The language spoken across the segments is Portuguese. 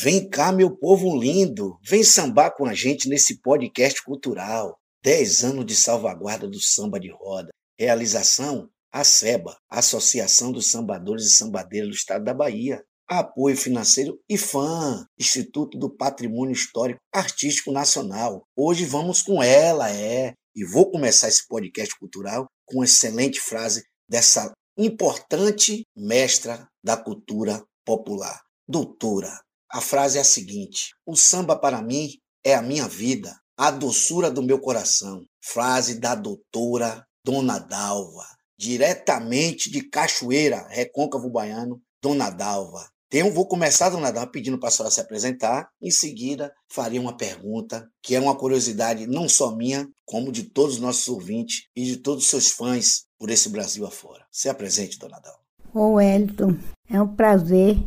Vem cá, meu povo lindo, vem sambar com a gente nesse podcast cultural. 10 anos de salvaguarda do samba de roda. Realização: a SEBA, Associação dos Sambadores e Sambadeiras do Estado da Bahia. Apoio financeiro IFAM, Instituto do Patrimônio Histórico Artístico Nacional. Hoje vamos com ela, é. E vou começar esse podcast cultural com uma excelente frase dessa importante mestra da cultura popular, doutora. A frase é a seguinte: O samba para mim é a minha vida, a doçura do meu coração. Frase da doutora Dona Dalva, diretamente de Cachoeira, Recôncavo Baiano, Dona Dalva. Então, vou começar, Dona Dalva, pedindo para a senhora se apresentar. Em seguida, faria uma pergunta, que é uma curiosidade não só minha, como de todos os nossos ouvintes e de todos os seus fãs por esse Brasil afora. Se apresente, Dona Dalva. Ô, Wellington, é um prazer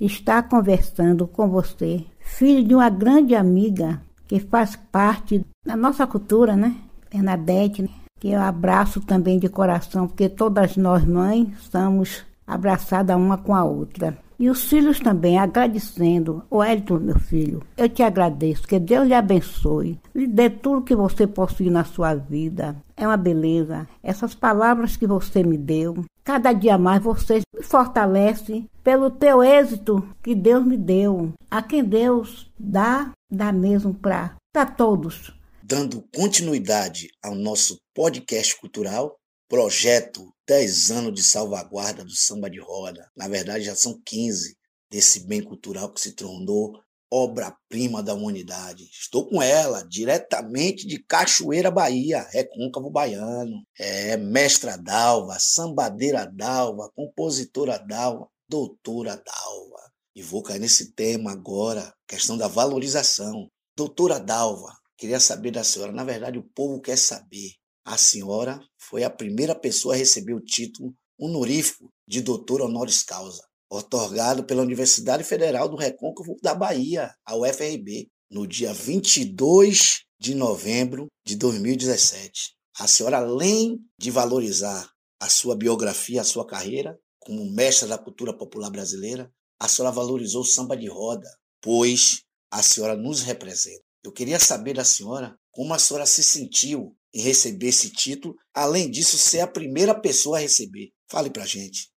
estar conversando com você, filho de uma grande amiga que faz parte da nossa cultura, né? Bernadette, né? que eu abraço também de coração, porque todas nós mães estamos abraçadas uma com a outra. E os filhos também, agradecendo. O Elton, meu filho, eu te agradeço, que Deus lhe abençoe, lhe dê tudo que você possui na sua vida. É uma beleza. Essas palavras que você me deu, cada dia mais você me fortalece pelo teu êxito que Deus me deu. A quem Deus dá, dá mesmo para todos. Dando continuidade ao nosso podcast cultural, projeto 10 anos de salvaguarda do samba de roda. Na verdade, já são 15 desse bem cultural que se tornou obra-prima da humanidade. Estou com ela, diretamente de Cachoeira, Bahia, Recôncavo Baiano. É mestra Dalva, sambadeira Dalva, compositora Dalva, doutora Dalva. E vou cair nesse tema agora, questão da valorização. Doutora Dalva, queria saber da senhora, na verdade o povo quer saber. A senhora foi a primeira pessoa a receber o título honorífico de doutor honoris causa, otorgado pela Universidade Federal do Recôncavo da Bahia, a UFRB, no dia 22 de novembro de 2017. A senhora, além de valorizar a sua biografia, a sua carreira, como mestra da cultura popular brasileira, a senhora valorizou o samba de roda, pois a senhora nos representa. Eu queria saber da senhora como a senhora se sentiu em receber esse título, além disso, ser a primeira pessoa a receber. Fale pra gente.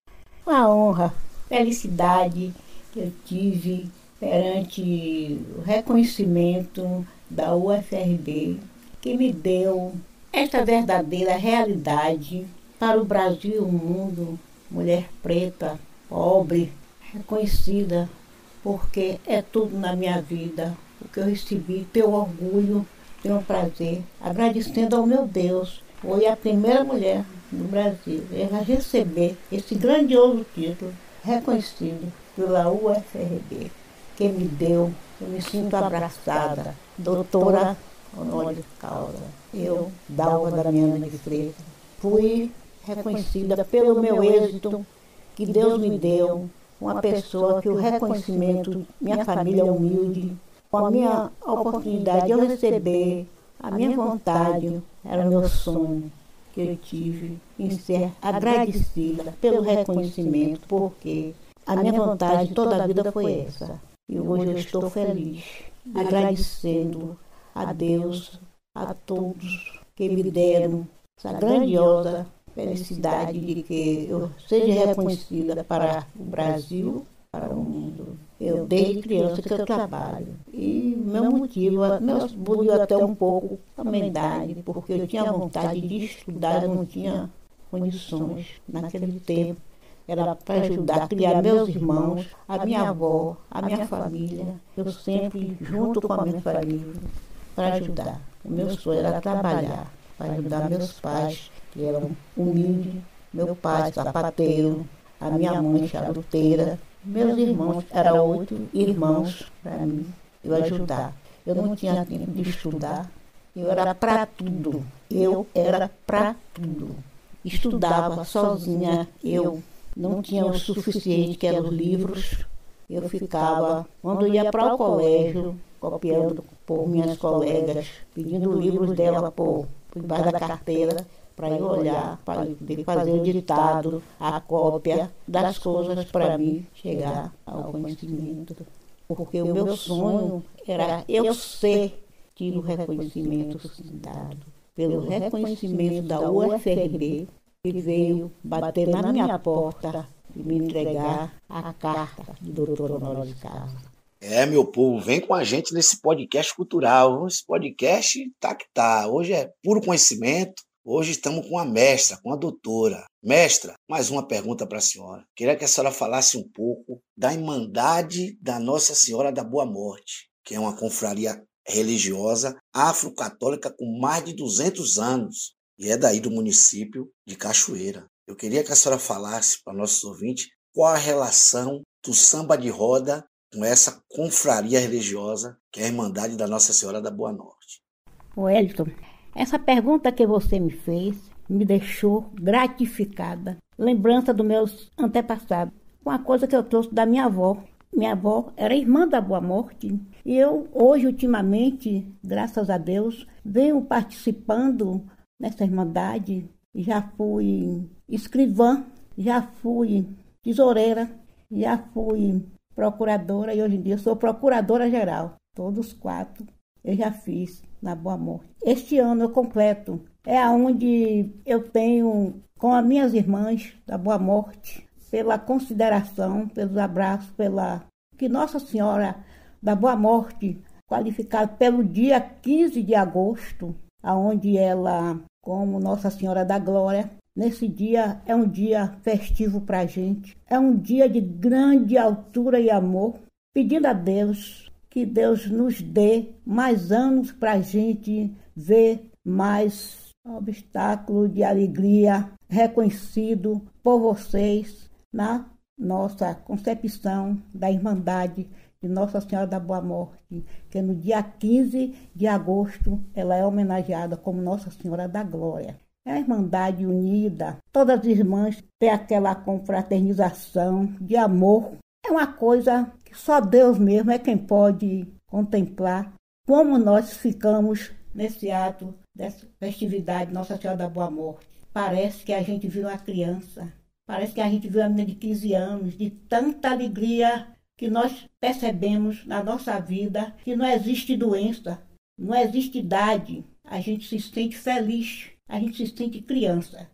Uma honra, felicidade que eu tive perante o reconhecimento da UFRB, que me deu esta verdadeira realidade para o Brasil e o mundo mulher preta, pobre, reconhecida, porque é tudo na minha vida. O que eu recebi, teu orgulho, teu prazer, agradecendo ao meu Deus. Foi a primeira mulher do Brasil a receber esse grandioso título, reconhecido pela UFRB, que me deu, eu me sinto abraçada, doutora honoris causa. Eu, Dalva Damiana de Freitas, fui reconhecida pelo meu êxito que Deus me deu, uma pessoa que o reconhecimento, minha família humilde, com a minha oportunidade de eu receber, a minha vontade, era meu sonho que eu tive em ser agradecida pelo reconhecimento, porque a minha vontade toda a vida foi essa. E hoje eu estou feliz, agradecendo a Deus, a todos que me deram essa grandiosa felicidade de que eu seja reconhecida para o Brasil, para o mundo. Eu, desde criança que eu trabalho. E meu motivo, meu mudou até um pouco a minha idade, porque eu tinha vontade de estudar, eu não tinha condições naquele tempo. Era para ajudar a criar meus irmãos, a minha avó, a minha família. Eu sempre junto com a minha família para ajudar. O meu sonho era trabalhar, para ajudar meus pais que eram humildes, meu pai sapateiro, a minha mãe charuteira, meus irmãos, eram oito irmãos para mim, eu ajudar. Eu não tinha tempo de estudar, eu era para tudo, eu era para tudo. Estudava sozinha, eu não tinha o suficiente, que eram os livros. Eu ficava, quando ia para o colégio, copiando por minhas colegas, pedindo livros dela por, por debaixo da carteira para eu olhar, para fazer o ditado, a cópia das coisas para mim chegar ao conhecimento. porque o meu sonho era eu ser tive o reconhecimento dado pelo reconhecimento da UFRB, que veio bater na minha porta e me entregar a carta de doutor Honoris Causa. É, meu povo, vem com a gente nesse podcast cultural. Esse podcast tá que tá. Hoje é puro conhecimento. Hoje estamos com a mestra, com a doutora. Mestra, mais uma pergunta para a senhora. Queria que a senhora falasse um pouco da Irmandade da Nossa Senhora da Boa Morte, que é uma confraria religiosa afro-católica com mais de 200 anos e é daí do município de Cachoeira. Eu queria que a senhora falasse para nossos ouvintes qual a relação do samba de roda com essa confraria religiosa que é a Irmandade da Nossa Senhora da Boa Norte. Wellington, essa pergunta que você me fez me deixou gratificada. Lembrança dos meus antepassados. Uma coisa que eu trouxe da minha avó, minha avó era irmã da Boa Morte. E eu, hoje, ultimamente, graças a Deus, venho participando nessa Irmandade. Já fui escrivã, já fui tesoureira, já fui procuradora e hoje em dia sou procuradora-geral. Todos quatro eu já fiz na Boa Morte. Este ano eu completo. É aonde eu tenho com as minhas irmãs da Boa Morte pela consideração, pelos abraços, pela que Nossa Senhora da Boa Morte, qualificada pelo dia 15 de agosto, aonde ela, como Nossa Senhora da Glória, nesse dia é um dia festivo para a gente, é um dia de grande altura e amor, pedindo a Deus que Deus nos dê mais anos para a gente ver mais obstáculo de alegria reconhecido por vocês na nossa concepção da Irmandade de Nossa Senhora da Boa Morte, que no dia 15 de agosto ela é homenageada como Nossa Senhora da Glória. É a Irmandade unida, todas as irmãs têm aquela confraternização de amor. É uma coisa que só Deus mesmo é quem pode contemplar como nós ficamos nesse ato dessa festividade Nossa Senhora da Boa Morte. Parece que a gente viu uma criança, parece que a gente viu uma menina de 15 anos, de tanta alegria que nós percebemos na nossa vida que não existe doença, não existe idade. A gente se sente feliz, a gente se sente criança.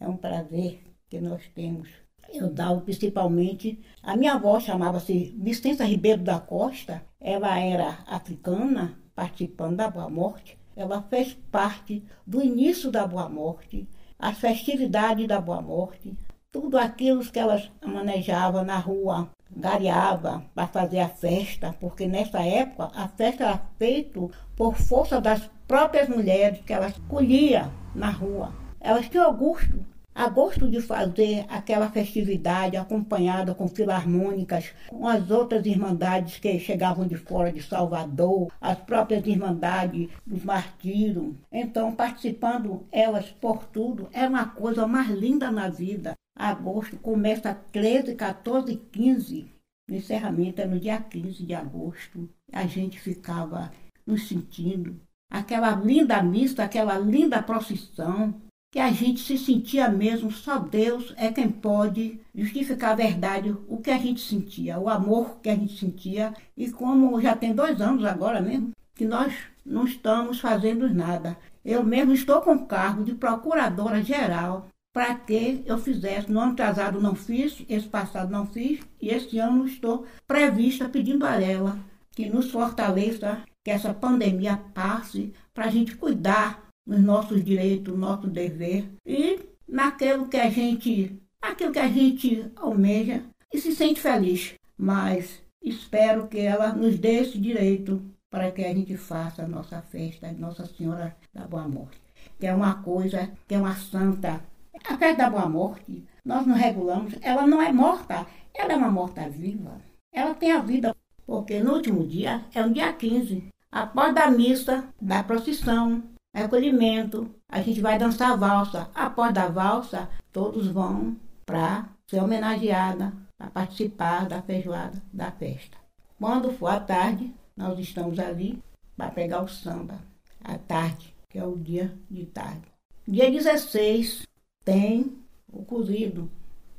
É um prazer que nós temos. Eu dava principalmente. A minha avó chamava-se Vicência Ribeiro da Costa. Ela era africana, participando da Boa Morte ela fez parte do início da Boa Morte, as festividades da Boa Morte, tudo aquilo que elas manejavam na rua, gareava para fazer a festa, porque nessa época a festa era feita por força das próprias mulheres que elas colhiam na rua. Elas tinham gosto a gosto de fazer aquela festividade acompanhada com filarmônicas, com as outras irmandades que chegavam de fora de Salvador, as próprias irmandades dos martírios. Então, participando elas por tudo, é uma coisa mais linda na vida. Agosto começa 13, 14 e 15. O encerramento é no dia 15 de agosto. A gente ficava nos sentindo. Aquela linda missa, aquela linda procissão, que a gente se sentia mesmo, só Deus é quem pode justificar a verdade, o que a gente sentia, o amor que a gente sentia. E como já tem dois anos agora mesmo, que nós não estamos fazendo nada. Eu mesmo estou com o cargo de procuradora geral para que eu fizesse. No ano atrasado não fiz, esse passado não fiz, e esse ano estou prevista pedindo a ela que nos fortaleça, que essa pandemia passe, para a gente cuidar nos nossos direitos, no nosso dever e naquilo que a gente, naquilo que a gente almeja e se sente feliz. Mas espero que ela nos dê esse direito para que a gente faça a nossa festa de Nossa Senhora da Boa Morte, que é uma coisa, que é uma santa. A festa da Boa Morte, nós não regulamos, ela não é morta, ela é uma morta viva. Ela tem a vida, porque no último dia, é o dia 15, após da missa, da procissão, recolhimento, a gente vai dançar valsa. Após da valsa, todos vão para ser homenageada, para participar da feijoada da festa. Quando for à tarde, nós estamos ali para pegar o samba, à tarde, que é o dia de tarde. Dia 16 tem o cozido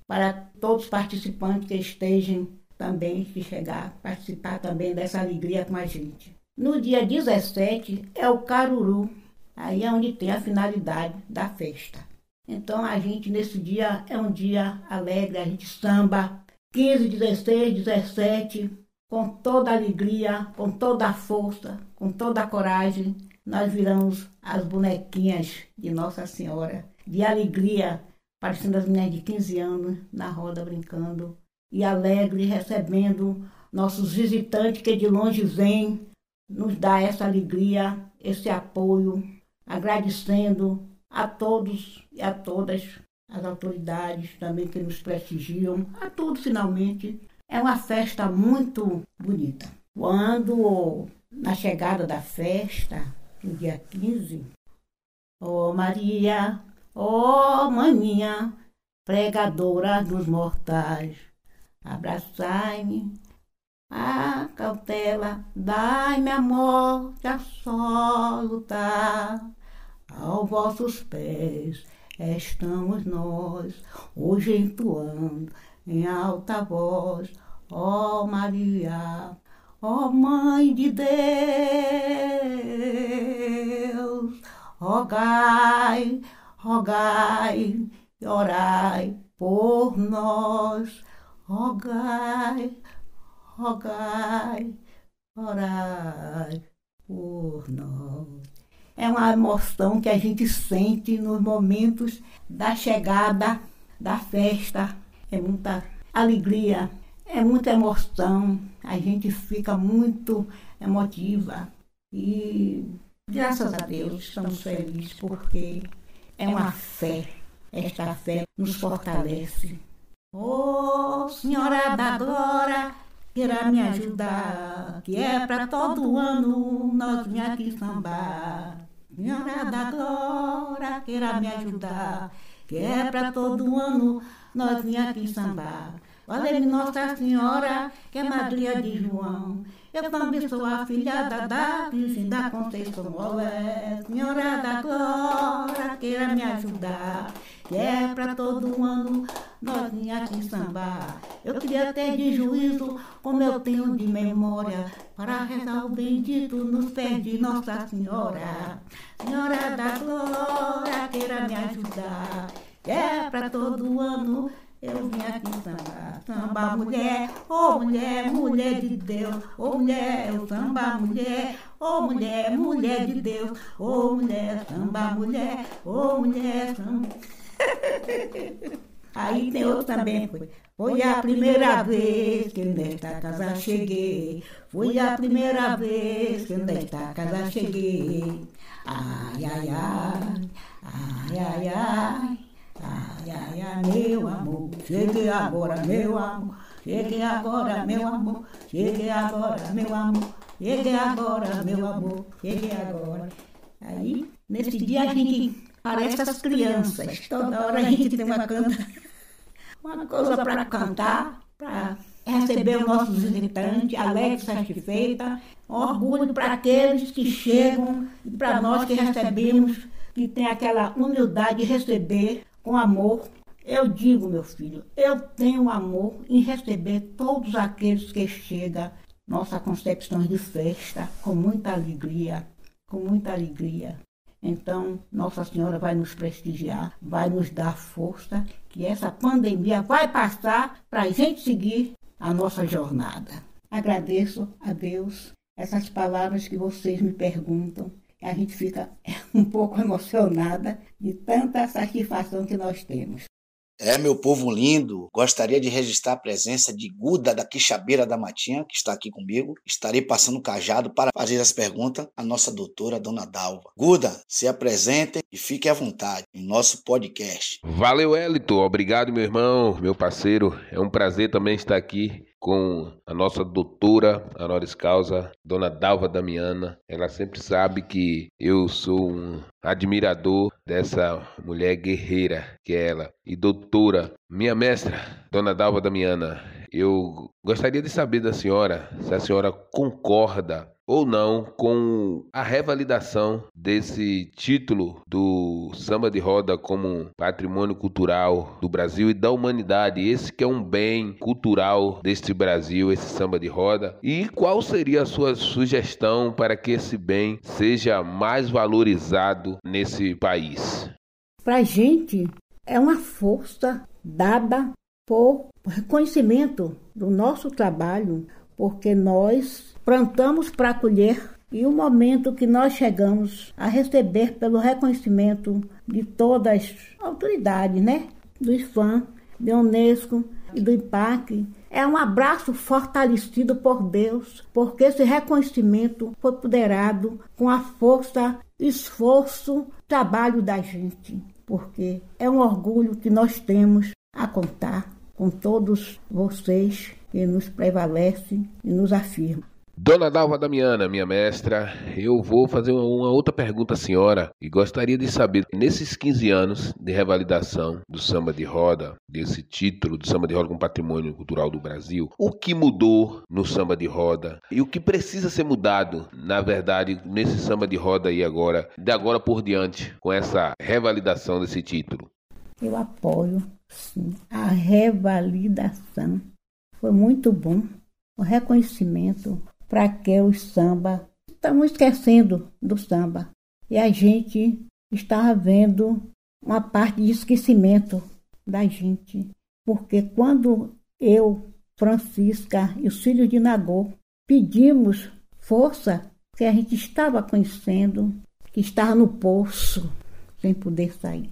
para todos os participantes que estejam também se chegar, participar também dessa alegria com a gente. No dia 17 é o Caruru, aí é onde tem a finalidade da festa. Então a gente nesse dia é um dia alegre, a gente samba 15, 16, 17, com toda a alegria, com toda a força, com toda a coragem, nós viramos as bonequinhas de Nossa Senhora, de alegria, parecendo as meninas de 15 anos na roda brincando, e alegre recebendo nossos visitantes que de longe vêm, nos dá essa alegria, esse apoio, agradecendo a todos e a todas as autoridades também que nos prestigiam, a todos finalmente. É uma festa muito bonita. Quando, na chegada da festa, no dia 15, ó oh Maria, ó oh maninha, pregadora dos mortais, abraçai-me, a cautela, dai-me a morte a só lutar, aos vossos pés estamos nós, hoje entoando em alta voz, ó Maria, ó Mãe de Deus, rogai, rogai, orai por nós, rogai, rogai, orai por nós. É uma emoção que a gente sente nos momentos da chegada da festa. É muita alegria, é muita emoção. A gente fica muito emotiva. E graças a Deus estamos felizes porque é uma fé. Esta fé nos fortalece. Oh, Senhora da Glória, queira me ajudar, que é para todo ano nós vim aqui sambar. Senhora da Glória, queira me ajudar, que é para todo ano nós vim aqui sambar. Valeu Nossa Senhora, que é madrinha de João. Eu também sou a filhada da Virgem da Conceição Olé. Senhora da Glória, queira me ajudar que é para todo ano nós aqui sambar. Eu queria ter de juízo, como eu tenho de memória, para rezar o bendito nos pés de Nossa Senhora. Senhora da Glória, queira me ajudar, que é para todo ano eu vim aqui sambar, samba mulher, ô oh, mulher, mulher de Deus, ô oh, mulher, eu samba mulher, ô oh, mulher, mulher de Deus, ô mulher, samba mulher, ô mulher, samba. Aí tem outro também, foi. Foi a primeira vez que nesta casa cheguei. Foi a primeira vez que nesta casa cheguei. Ai, ai, ai, ai, ai, ai, ai, ai, ai, meu amor. Cheguei agora, meu amor. Cheguei agora, meu amor. Cheguei agora, meu amor. Cheguei agora, meu amor. Cheguei agora. Aí, nesse dia a gente Parece as crianças. Toda hora a gente tem uma canta, uma coisa para cantar, para receber o nosso visitante, alegre, satisfeita. Orgulho para aqueles que chegam e para nós que recebemos, que tem aquela humildade de receber com amor. Eu digo, meu filho, eu tenho amor em receber todos aqueles que chegam nossa concepção de festa com muita alegria, com muita alegria. Então, Nossa Senhora vai nos prestigiar, vai nos dar força, que essa pandemia vai passar para a gente seguir a nossa jornada. Agradeço a Deus essas palavras que vocês me perguntam. A gente fica um pouco emocionada de tanta satisfação que nós temos. É, meu povo lindo, gostaria de registrar a presença de Guda da Quixabeira da Matinha, que está aqui comigo. Estarei passando o cajado para fazer as perguntas à nossa doutora, Dona Dalva. Guda, se apresente e fique à vontade em nosso podcast. Valeu, Elito. Obrigado, meu irmão, meu parceiro. É um prazer também estar aqui com a nossa doutora honoris causa, Dona Dalva Damiana. Ela sempre sabe que eu sou um admirador dessa mulher guerreira que é ela. E doutora, minha mestra, Dona Dalva Damiana, eu gostaria de saber da senhora se a senhora concorda ou não com a revalidação desse título do samba de roda como patrimônio cultural do Brasil e da humanidade. Esse que é um bem cultural deste Brasil, esse samba de roda. E qual seria a sua sugestão para que esse bem seja mais valorizado nesse país? Para a gente é uma força dada por reconhecimento do nosso trabalho, porque nós plantamos para colher e o momento que nós chegamos a receber pelo reconhecimento de todas as autoridades, né? Do IFAM, do Unesco e do IPAC, é um abraço fortalecido por Deus, porque esse reconhecimento foi poderado com a força, esforço, trabalho da gente, porque é um orgulho que nós temos a contar com todos vocês que nos prevalecem e nos afirmam. Dona Dalva Damiana, minha mestra, eu vou fazer uma, outra pergunta à senhora e gostaria de saber, nesses 15 anos de revalidação do samba de roda, desse título do samba de roda como patrimônio cultural do Brasil, o que mudou no samba de roda e o que precisa ser mudado, na verdade, nesse samba de roda aí agora, de agora por diante, com essa revalidação desse título? Eu apoio, a revalidação. Foi muito bom o reconhecimento para que o samba. Estamos esquecendo do samba. E a gente está vendo uma parte de esquecimento da gente. Porque quando eu, Francisca e os filhos de Nagô pedimos força, que a gente estava conhecendo, que estava no poço, sem poder sair.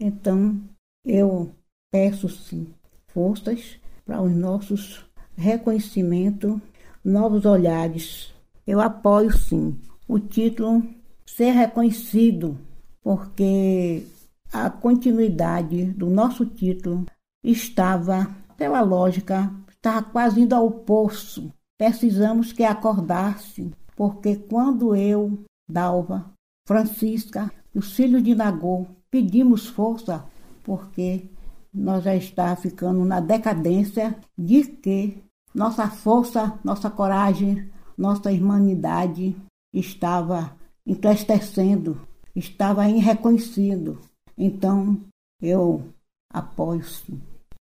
Então, eu peço sim forças para os nossos reconhecimentos, novos olhares. Eu apoio sim o título ser reconhecido, porque a continuidade do nosso título estava, pela lógica, estava quase indo ao poço. Precisamos que acordasse, porque quando eu, Dalva, Francisca os filhos de Nagô pedimos força porque nós já está ficando na decadência de que nossa força, nossa coragem, nossa humanidade estava entristecendo, estava irreconhecido. Então eu apoio,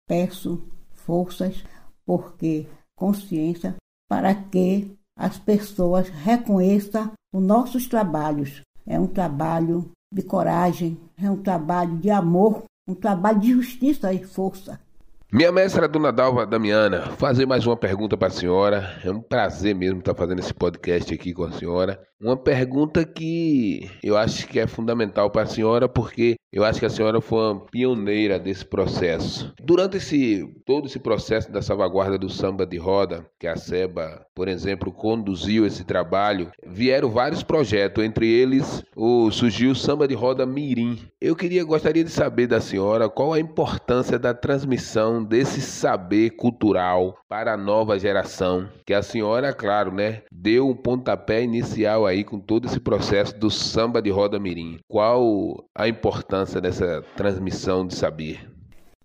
peço forças, porque consciência para que as pessoas reconheçam os nossos trabalhos. É um trabalho de coragem, é um trabalho de amor, um trabalho de justiça e força. Minha mestra Dona Dalva Damiana, fazer mais uma pergunta para a senhora. É um prazer mesmo estar fazendo esse podcast aqui com a senhora. Uma pergunta que eu acho que é fundamental para a senhora, porque eu acho que a senhora foi uma pioneira desse processo. Durante esse todo esse processo da salvaguarda do samba de roda, que a SEBA, por exemplo, conduziu esse trabalho, vieram vários projetos, entre eles o surgiu o samba de roda Mirim. Eu queria gostaria de saber da senhora qual a importância da transmissão desse saber cultural para a nova geração, que a senhora, claro, né, deu um pontapé inicial aí com todo esse processo do samba de roda mirim. Qual a importância dessa transmissão de saber?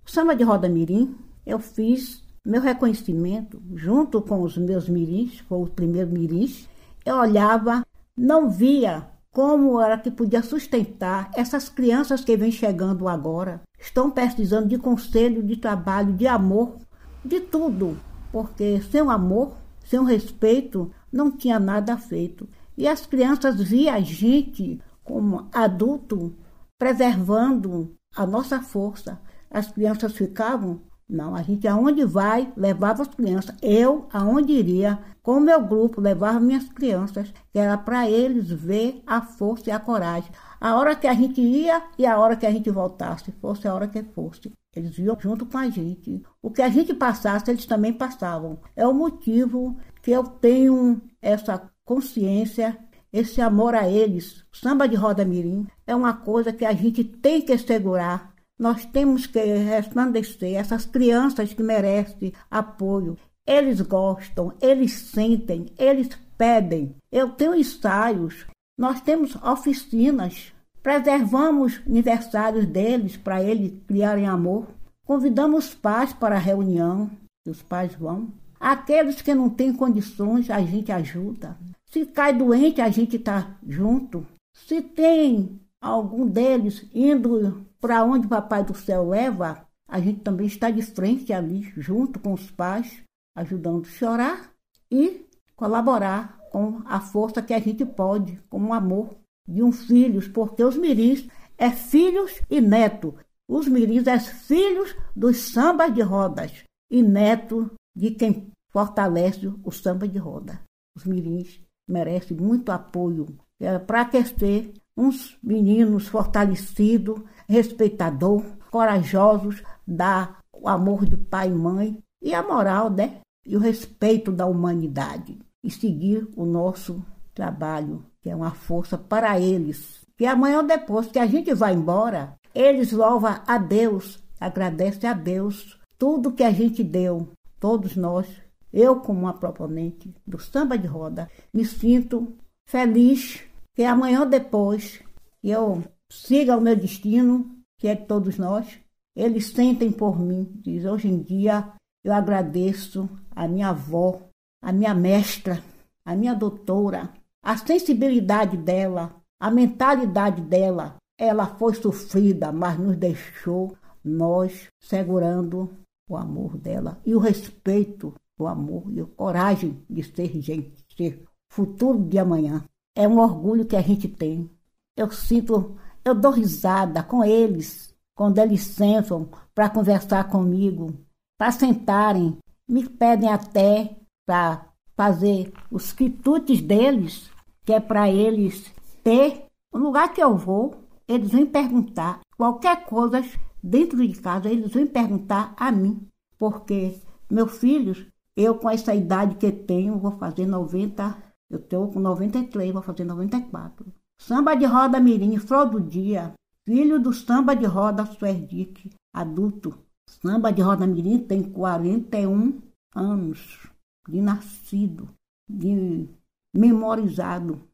O samba de roda mirim, eu fiz meu reconhecimento junto com os meus mirins, foi o primeiro mirins. Eu olhava, não via como era que podia sustentar essas crianças que vêm chegando agora. Estão precisando de conselho, de trabalho, de amor, de tudo, porque sem o amor, sem o respeito, não tinha nada feito. E as crianças via a gente, como adulto, preservando a nossa força. As crianças ficavam, não, a gente aonde vai, levava as crianças. Eu, aonde iria, com o meu grupo, levava minhas crianças, que era para eles ver a força e a coragem. A hora que a gente ia e a hora que a gente voltasse, fosse a hora que fosse. Eles iam junto com a gente. O que a gente passasse, eles também passavam. É o motivo que eu tenho essa consciência, esse amor a eles. O samba de roda mirim é uma coisa que a gente tem que segurar. Nós temos que resplandecer essas crianças que merecem apoio. Eles gostam, eles sentem, eles pedem. Eu tenho ensaios, nós temos oficinas, preservamos aniversários deles para eles criarem amor. Convidamos pais para a reunião. os pais vão. Aqueles que não têm condições, a gente ajuda. Se cai doente, a gente está junto. Se tem algum deles indo para onde o Papai do Céu leva, a gente também está de frente ali, junto com os pais, ajudando a chorar e colaborar com a força que a gente pode, com o amor de um filhos, porque os mirins é filhos e neto. Os mirins é filhos dos sambas de rodas e neto de quem fortalece o samba de roda. Os mirins merecem muito apoio é, para aquecer uns meninos fortalecidos, respeitador, corajosos, dar o amor de pai e mãe e a moral, né? E o respeito da humanidade. E seguir o nosso trabalho, que é uma força para eles. Que amanhã ou depois que a gente vai embora, eles louvam a Deus, agradecem a Deus tudo que a gente deu, todos nós, eu como uma proponente do samba de roda, me sinto feliz que amanhã ou depois eu siga o meu destino, que é de todos nós, eles sentem por mim. Diz, hoje em dia eu agradeço a minha avó, a minha mestra, a minha doutora, a sensibilidade dela, a mentalidade dela. Ela foi sofrida, mas nos deixou nós segurando o amor dela e o respeito, o amor e a coragem de ser gente, ser futuro de amanhã. É um orgulho que a gente tem. Eu sinto, eu dou risada com eles quando eles sentam para conversar comigo, para sentarem, me pedem até para fazer os quitutes deles, que é para eles ter. No lugar que eu vou, eles vêm perguntar qualquer coisa dentro de casa, eles vêm perguntar a mim, porque meus filhos, eu com essa idade que tenho, vou fazer 90, eu estou com 93, vou fazer 94. Samba de roda mirim, flor do dia, filho do samba de roda Suerdic, adulto. Samba de roda mirim tem 41 anos de nascido, de memorizado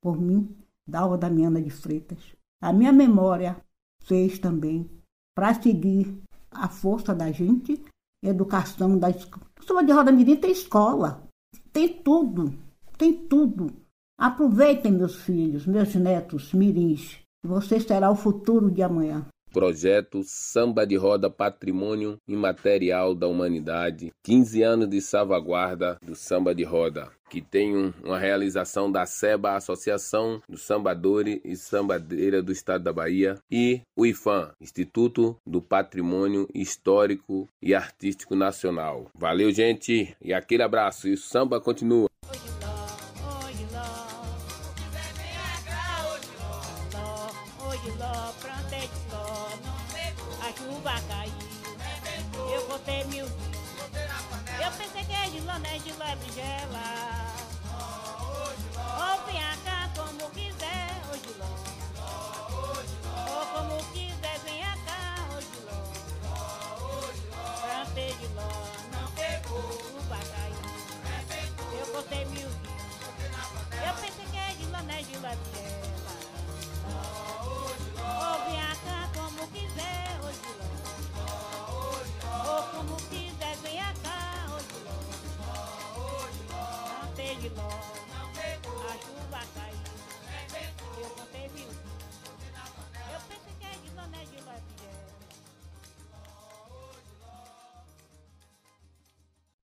por mim, Dalva Damiana de Freitas. A minha memória fez também para seguir a força da gente, educação da escola. Samba de Roda Mirim tem escola, tem tudo, tem tudo. Aproveitem, meus filhos, meus netos, mirins. Você será o futuro de amanhã. Projeto Samba de Roda Patrimônio Imaterial da Humanidade. 15 anos de salvaguarda do samba de roda, que tem uma realização da SEBA, Associação dos Sambadores e Sambadeira do Estado da Bahia, e o IFAM, Instituto do Patrimônio Histórico e Artístico Nacional. Valeu, gente, e aquele abraço. E o samba continua. É de é Eu cantei, viu? Eu pensei que é de mané de